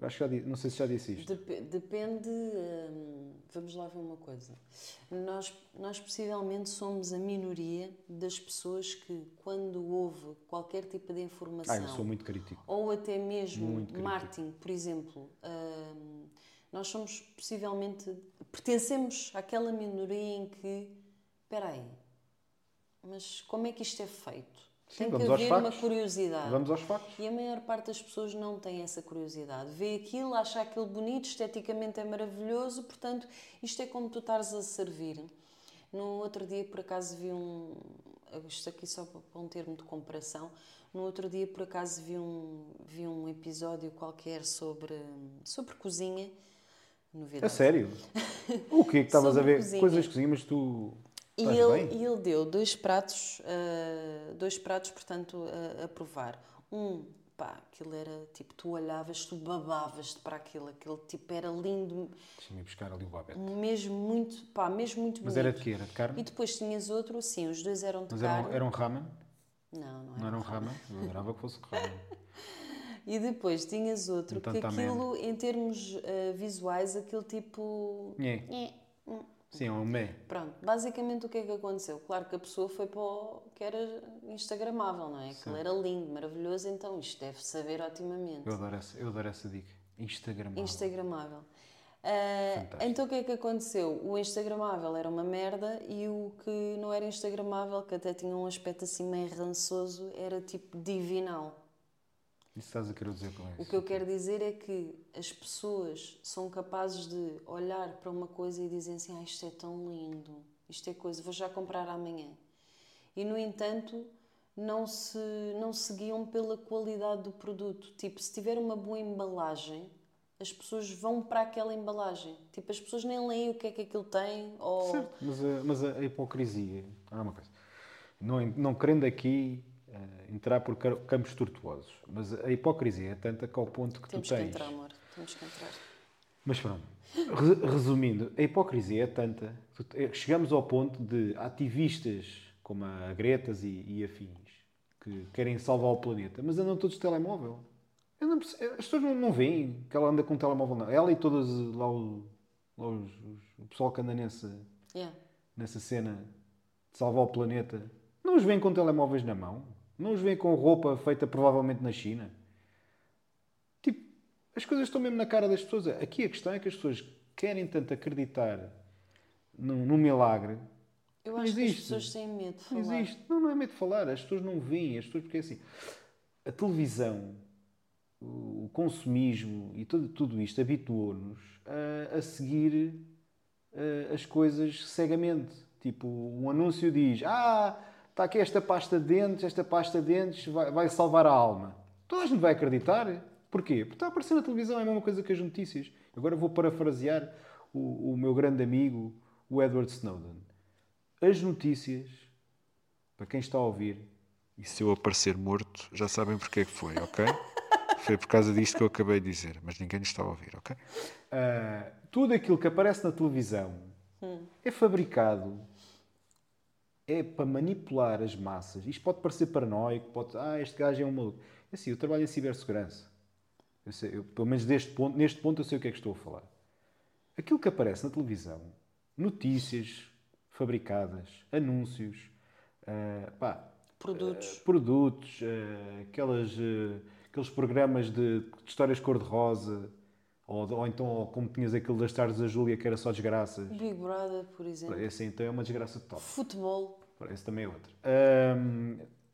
acho que já disse, não sei se já disse isto. Dep- depende. hum, vamos lá ver uma coisa. Nós, nós possivelmente somos a minoria das pessoas que, quando houve qualquer tipo de Ah, informação eu sou muito crítico. ou até mesmo Muito crítico. marketing, por exemplo, hum, nós somos possivelmente pertencemos àquela minoria em que, espera aí, mas como é que isto é feito? Sim, Tem que haver uma curiosidade. Vamos aos factos. E a maior parte das pessoas não tem essa curiosidade. Vê aquilo, acha aquilo bonito, esteticamente é maravilhoso, portanto, isto é como tu estares a servir. No outro dia, por acaso, vi um. Isto aqui só para um termo de comparação. No outro dia, por acaso, vi um, vi um episódio qualquer sobre, sobre cozinha. Novidade. A sério? O que é que estavas a ver? cozinha. Coisas de cozinha, mas tu. E ele, ele deu dois pratos, ah, dois pratos, portanto, a, a provar. Um, pá, aquilo era tipo, tu olhavas, tu babavas para aquilo, aquele tipo era lindo, Deixa-me buscar ali o babete. mesmo muito, pá, mesmo muito Mas bonito. era de quê? Era de carne? E depois tinhas outro, sim, os dois eram de Mas era carne. um, era um ramen? Não, não Não era. era um ramen? Eu adorava que fosse ramen. E depois tinhas outro, Então que também- aquilo, em termos ah, visuais, aquele tipo... Nhé. Nhé, hum. Sim, é um mé. Pronto, basicamente o que é que aconteceu? Claro que a pessoa foi para o que era instagramável, não é? Aquilo era lindo, maravilhoso, então isto deve saber otimamente. Eu adoro essa, eu adoro essa dica. Instagram. Instagramável. Ah, Fantástico. então o que é que aconteceu? O Instagramável era uma merda e o que não era Instagramável, que até tinha um aspecto assim meio rançoso, era tipo divinal. Isso estás a querer dizer com isso? O que eu quero dizer é que as pessoas são capazes de olhar para uma coisa e dizem assim: ah, isto é tão lindo, isto é coisa, vou já comprar amanhã. E no entanto, não se não se guiam pela qualidade do produto. Tipo, se tiver uma boa embalagem, as pessoas vão para aquela embalagem. Tipo, as pessoas nem leem o que é que aquilo tem ou Certo, mas a, mas a hipocrisia. Ah, uma coisa. Não, não querendo aqui entrar por campos tortuosos, mas a hipocrisia é tanta que ao ponto que temos tu que tens. entrar, amor. Temos que entrar. Mas pronto, Re- resumindo, a hipocrisia é tanta que eh, chegamos ao ponto de ativistas como a Gretas e, e afins que querem salvar o planeta, mas andam todos de telemóvel. Não As pessoas não, não veem que ela anda com um telemóvel, não. Ela e todas eh, lá, o, lá os- os- o pessoal que anda nessa, Yeah. nessa cena de salvar o planeta, não os veem com telemóveis na mão, não os veem com roupa feita provavelmente na China. Tipo, as coisas estão mesmo na cara das pessoas. Aqui a questão é que as pessoas querem tanto acreditar num, num milagre. Eu Não acho que as existe. pessoas têm medo de Não falar. existe. Não, não é medo de falar. As pessoas não veem. As pessoas, porque é assim, a televisão, o consumismo e tudo, tudo isto habituou-nos a, a seguir eh, as coisas cegamente. Tipo, um anúncio diz: Ah, está aqui esta pasta de dentes, esta pasta de dentes vai, vai salvar a alma. Toda a gente vai acreditar. Porquê? Porque está a aparecer na televisão, é a mesma coisa que as notícias. Agora vou parafrasear o, o meu grande amigo, o Edward Snowden. As notícias, para quem está a ouvir, E se eu aparecer morto, já sabem porque é que foi, ok? Foi por causa disto que eu acabei de dizer, mas ninguém nos está a ouvir, ok? Ah, tudo aquilo que aparece na televisão é fabricado, é para manipular as massas. Isto pode parecer paranoico, pode ah, este gajo é um maluco. É assim, eu trabalho em cibersegurança. Eu sei- eu, pelo menos deste ponto, neste ponto eu sei o que é que estou a falar. Aquilo que aparece na televisão, notícias fabricadas, anúncios, ah, pá, Produtos. eh, produtos, eh, aquelas, aqueles programas de, de histórias cor-de-rosa, ou, ou então ou como tinhas aquele das tardes da Júlia que era só desgraças. Big Brother, por exemplo. Esse então é uma desgraça total. Futebol. Esse também é outro.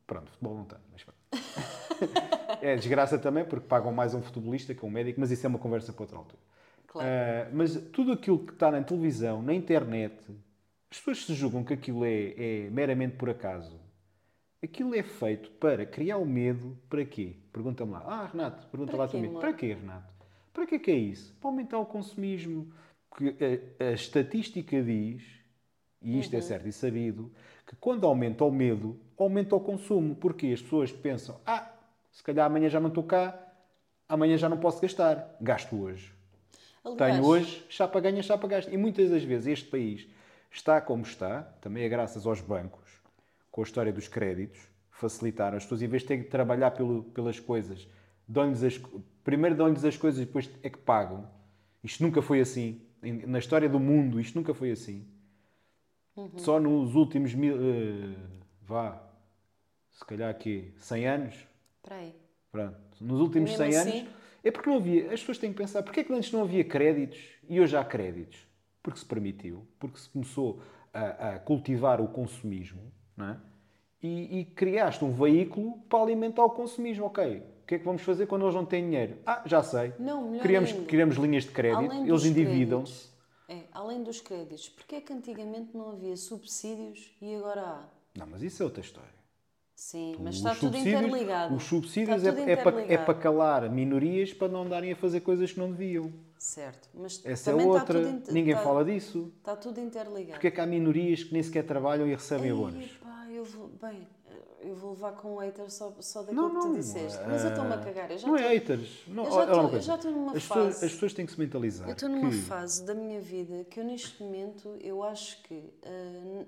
Pronto, futebol não tem, mas pronto. é desgraça também porque pagam mais a um futebolista que a um médico, mas isso é uma conversa para outra altura. Claro. Ah, mas tudo aquilo que está na televisão, na internet, as pessoas se julgam que aquilo é, é meramente por acaso. Aquilo é feito para criar o medo para quê? Pergunta-me lá. Ah, Renato, pergunta Para lá também. Para quê, Renato? Para que é que é isso? Para aumentar o consumismo. Porque a, a estatística diz, e isto é certo e sabido, que quando aumenta o medo, aumenta o consumo. Porque as pessoas pensam, ah, se calhar amanhã já não estou cá, amanhã já não posso gastar. Gasto hoje. Aliás, Tenho hoje, chapa ganha, chapa gasta. E muitas das vezes este país está como está, também é graças aos bancos, com a história dos créditos, facilitaram. As pessoas, em vez de terem que trabalhar pelo- pelas coisas, dão-lhes primeiro dão-lhes as coisas e depois é que pagam. Isto nunca foi assim. Na história do mundo, isto nunca foi assim. Só nos últimos mil. eh, vá, se calhar aqui, 100 anos, Espera aí. Pronto. Nos últimos Mesmo 100 assim? anos. É porque não havia. As pessoas têm que pensar. Porquê é que antes não havia créditos e hoje há créditos? Porque se permitiu. Porque se começou a, a cultivar o consumismo. Não é? e, e criaste um veículo para alimentar o consumismo. Ok. O que é que vamos fazer quando eles não têm dinheiro? Ah, já sei. Não, criamos, ainda. criamos linhas de crédito. Além Eles endividam-se. É, além dos créditos, porque é que antigamente não havia subsídios e agora há? Não, mas isso é outra história. Sim, mas está tudo interligado. Os subsídios é, é para, é para calar minorias para não darem a fazer coisas que não deviam. Certo, mas Essa é outra. inter- Ninguém está- fala disso. Está tudo interligado. Porque é que há minorias que nem sequer trabalham e recebem Ei, abonos? pá, eu vou, bem, eu vou levar com um hater só, só daquilo Não, que tu disseste. Mas eu estou-me a cagar. Eu já não estou- é haters. Não, eu já estou- estou numa as pessoas, fase- as pessoas têm que se mentalizar. Eu estou numa que fase da minha vida que eu neste momento eu acho que n-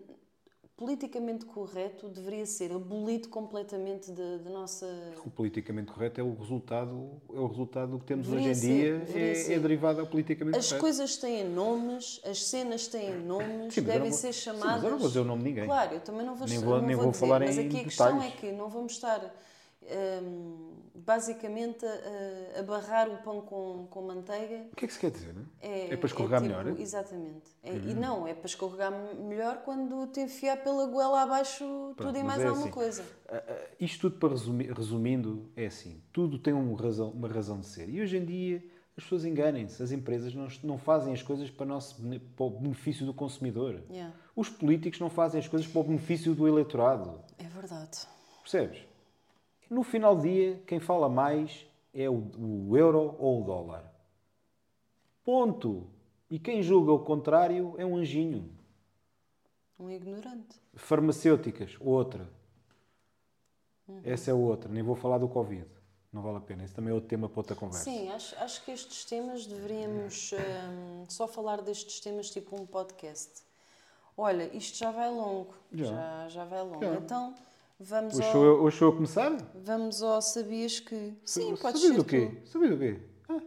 politicamente correto deveria ser abolido completamente da nossa. o politicamente correto é o resultado, é o resultado do que temos Deveria hoje em ser, dia, é, é derivado ao politicamente As correto. coisas têm nomes, as cenas têm nomes, Sim, devem não vou- ser sim, mas chamadas. eu não vou dizer o nome de ninguém. Claro, eu também não vou, Nem não vou- nem vou dizer, falar mas em aqui a questão é que não vamos estar hum, basicamente a, a barrar o pão com, com manteiga. O que é que se quer dizer? Né? É, para escorregar tipo- melhor? Uhum. Exatamente. É- E não, é para escorregar melhor quando te enfiar pela goela abaixo tudo e mais é alguma assim. coisa. Ah, ah, Isto tudo para resumir, resumindo, é assim: tudo tem um razão- uma razão de ser. E hoje em dia as pessoas enganem-se, as empresas não, não fazem as coisas para, o nosso, para o benefício do consumidor. Yeah. Os políticos não fazem as coisas para o benefício do eleitorado. É verdade. Percebes? No final do dia, quem fala mais é o, o euro ou o dólar. Ponto. E quem julga o contrário é um anjinho. Um ignorante. Farmacêuticas, outra. Uhum. Essa é outra. Nem vou falar do Covid. Não vale a pena. Esse também é outro tema para outra conversa. Sim, acho, acho que estes temas deveríamos hum, só falar destes temas tipo um podcast. Olha, isto já vai longo. Já. Já, já vai longo. Já. Então vamos Hoje ao, eu, hoje sou eu a começar? vamos ao sabias que. Sim, pode Sabias ser o quê? tu. Sabias o quê? Ah,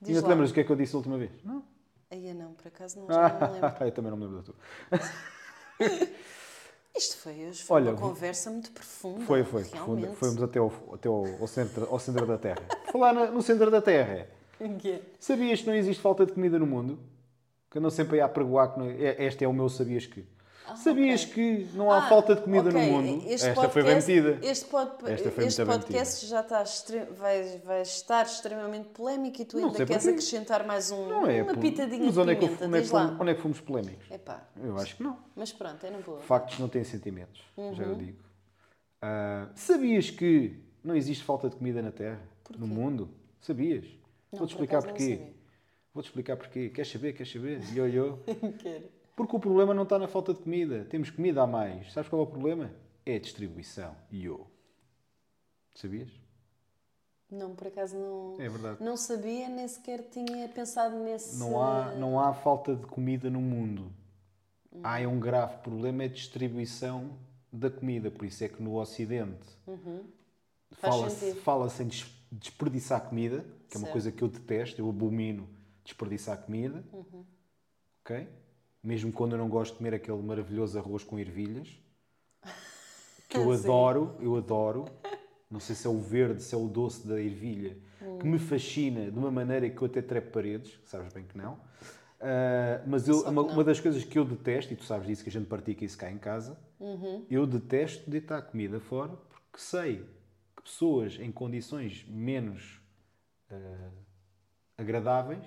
Diz ainda te lembras do que é que eu disse a última vez? Não? Aí eu não, por acaso não, já não me lembro. eu também não me lembro da tua. Isto foi hoje, foi Olha, uma conversa muito profunda. Foi, foi. Realmente. Profunda. Fomos até, ao, até ao, ao centro, ao centro da Terra. Falar no centro da Terra. É? Sabias que não existe falta de comida no mundo? Que andam sempre aí a pregoar que não, é- este é o meu sabias que. Sabias que não há Ah, falta de comida ok, no mundo? este Esta foi podcast- bem metida. Este, pod- Esta foi este podcast já está extre- vai, vai estar extremamente polémico e tu Não ainda queres porquê. acrescentar mais um, Não é, uma pitadinha Mas de onde é, que, pimenta, onde, é fomos, onde é que fomos polémicos? Epá, Eu acho que não. mas pronto, é na boa. Factos não têm sentimentos, já Uhum. eu digo. Ah, sabias que não existe falta de comida na Terra? No mundo? Sabias? Vou-te explicar porquê. Vou-te explicar porquê. Queres saber? Queres saber? Yo, yo. Quero. Porque o problema não está na falta de comida. Temos comida a mais. Sabes qual é o problema? É a distribuição. Yo. Sabias? Não, por acaso não, É verdade. não sabia, nem sequer tinha pensado nesse. Não há, não há falta de comida no mundo. Há um grave problema é a distribuição da comida. Por isso é que no Ocidente Faz fala-se fala em des- desperdiçar comida, que é uma coisa que eu detesto, eu abomino desperdiçar comida. Uhum. Ok? Mesmo quando eu não gosto de comer aquele maravilhoso arroz com ervilhas, que eu Sim. adoro, eu adoro. Não sei se é o verde, se é o doce da ervilha, que Hum. me fascina de uma maneira que eu até trepo paredes, sabes bem que não. Ah, mas eu- que uma, não. uma das coisas que eu detesto, e tu sabes disso que a gente pratica isso cá em casa, Uhum. eu detesto deitar comida fora porque sei que pessoas em condições menos ah, agradáveis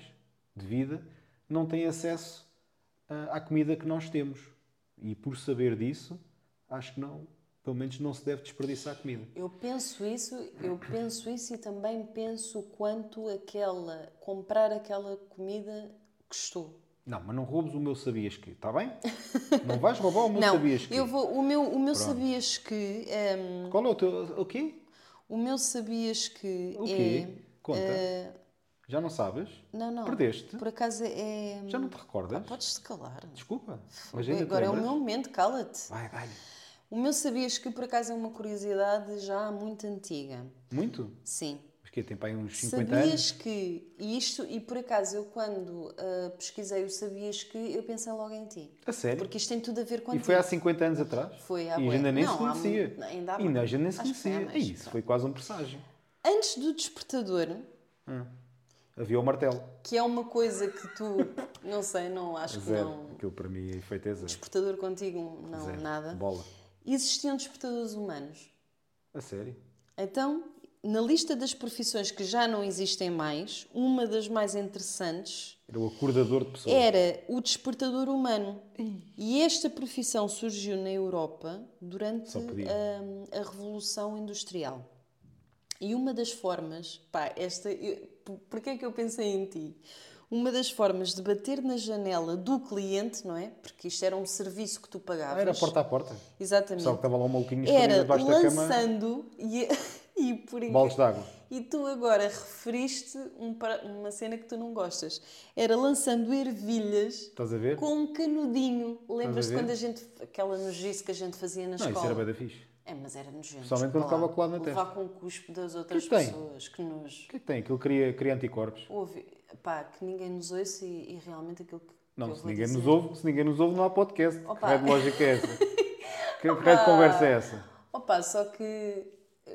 de vida não têm acesso à comida que nós temos. E por saber disso, acho que não pelo menos não se deve desperdiçar comida. Eu penso isso, eu penso isso e também penso quanto aquela comprar aquela comida custou. Não, mas não roubes o meu sabias que, está bem? Não vais roubar o meu Não, sabias que. eu vou, o meu, o meu Pronto. sabias que ehm, Qual é o teu. O quê? o meu sabias que O quê? é Conta. eh, Já não sabes? não, não. Perdeste? Por acaso é Já não te recordas? Podes-te calar. Desculpa. Mas ainda Agora é o meu momento, cala-te. Vai, vai. O meu sabias que por acaso é uma curiosidade já muito antiga. Muito? Sim. Mas que tem para aí uns 50 Sabias anos? que e isto e por acaso eu quando ah, pesquisei o sabias que eu pensei logo em ti. A sério? Porque isto tem tudo a ver E contigo. foi há 50 anos atrás? Foi há E ainda nem se Não, há conhecia. muito- ainda há e ainda nem se que há conhecia. É isso, foi quase um presságio. Antes do despertador, Havia o martelo. que é uma coisa que tu não sei, não acho que Zero. não Aquilo para mim é feito é zero. despertador contigo não Zero. nada. Bola. Existiam despertadores humanos. A sério? Então, na lista das profissões que já não existem mais, uma das mais interessantes Era o acordador de pessoas. era o despertador humano. E esta profissão surgiu na Europa durante Só podia. a, a Revolução Industrial. E uma das formas, pá, esta, eu, porquê é que eu pensei em ti? Uma das formas de bater na janela do cliente, não é? Porque isto era um serviço que tu pagavas. Ah, era porta a porta. Exatamente. Pessoal que estava lá um maluquinho Era debaixo da cama. lançando e, e por Baldes de água. E tu agora referiste um uma cena que tu não gostas. Era lançando ervilhas com um canudinho. Lembras-te quando a gente. aquela nojice que a gente fazia na Não, isso escola? era bem da fixe. É, mas era nojento. Especialmente quando ficava colado na Levar testa. com o cuspo das outras que pessoas. Que nos. O que é que tem? Aquilo cria, cria anticorpos. Ouve, pá, que ninguém nos ouça e, e realmente aquilo que. Não, se ninguém dizer- nos ouve, se ninguém nos ouve, não há podcast. Opa. Que de lógica é essa? que raio de conversa é essa? Opa, só que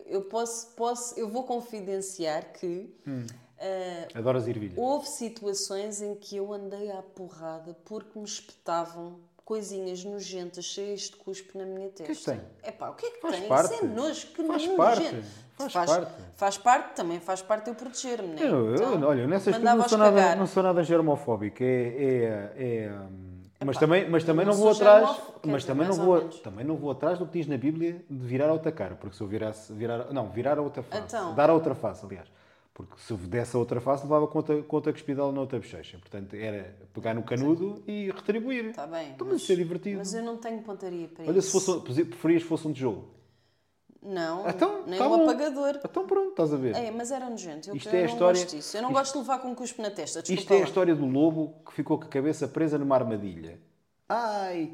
eu posso, posso, eu vou confidenciar que Hum. eh, Adoras ervilha. houve situações em que eu andei à porrada porque me espetavam coisinhas nojentas cheias de cuspe na minha testa. que é que tem? Epá, o que é que Faz tem? parte. Isso é nojo, que Faz nojo. parte. Faz parte. Faz parte, também faz parte eu proteger-me, né? Eu, eu- Então, olha, nessas coisas não sou, nada, não sou nada germofóbico. É, é, é, hum, mas também, mas também não não, vou atrás. Mas dizer, também não, vou, também não vou atrás do que diz na Bíblia de virar a outra cara. Porque se eu virasse. Virar, não, virar a outra face. Então. Dar a outra face, aliás. Porque se desse a outra face, levava com outra cuspidela na outra bochecha. Portanto, era pegar no canudo e retribuir. Está bem. Então, mas isso é divertido. Mas eu não tenho pontaria para Olha, isso. se fosse, preferias que fosse um tijolo. Não, Então, nem tá um apagador. Então pronto, estás a ver. É, mas era nojento. Eu, Isto eu é a não história- gosto disso. Eu não isto- gosto de levar com um cuspe na testa. Desculpa Isto é a lá. história do lobo que ficou com a cabeça presa numa armadilha. Ai,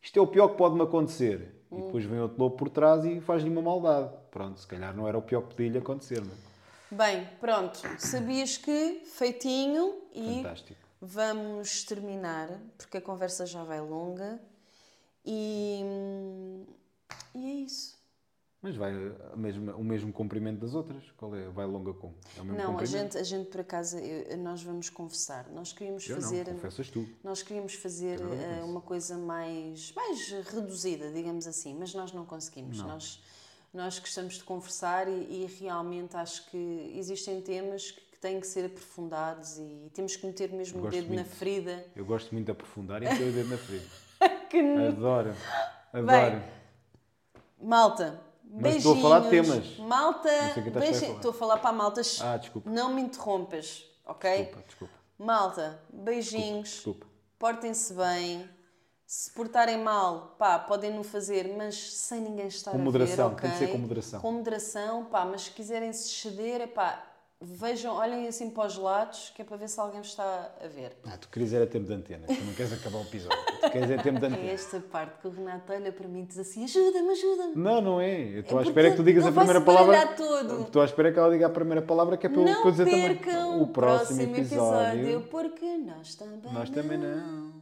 isto é o pior que pode me acontecer. E depois vem outro lobo por trás e faz-lhe uma maldade. Pronto, se calhar não era o pior que podia lhe acontecer, não é? Bem, pronto. Sabias que feitinho e Fantástico. vamos terminar, porque a conversa já vai longa. E, e é isso. Mas vai mesma- o mesmo comprimento das outras? Qual é? Vai longa como? É Não, a gente, a gente por acaso, eu- nós vamos confessar. Nós queríamos Eu fazer. não, confessas tu. Nós queríamos fazer não conheço. uma coisa mais, mais reduzida, digamos assim, mas nós não conseguimos. Nós, nós gostamos de conversar e, e realmente acho que existem temas que, que têm que ser aprofundados e temos que meter mesmo o dedo na muito. ferida. Eu gosto muito de aprofundar e meter o dedo na ferida. Que n- Adoro. Bem, Adoro. Malta, Mas beijinhos. estou a falar de temas. Malta, beijinhos. falar. Estou a falar para a malta. Ah, desculpa. Não me interrompas, ok? Desculpa, desculpa. Malta, beijinhos. Desculpa. Portem-se bem. Se portarem mal, pá, podem não fazer, mas sem ninguém estar Com a moderação, ver, tem que ser com moderação. Com moderação, pá, mas se quiserem se exceder, pá, vejam, olhem assim para os lados, que é para ver se alguém vos está a ver. Ah, tu querias era tempo de antena, tu não queres acabar o episódio. Tu queres é tempo de É antena. esta parte que o Renato olha para mim e diz assim, ajuda-me, ajuda-me. Não, não é. Eu estou à porque espera que tu digas a primeira palavra. todo. Estou à espera que ela diga a primeira palavra que é para eu, Não dizer percam também. O próximo episódio. porque nós também Nós também não.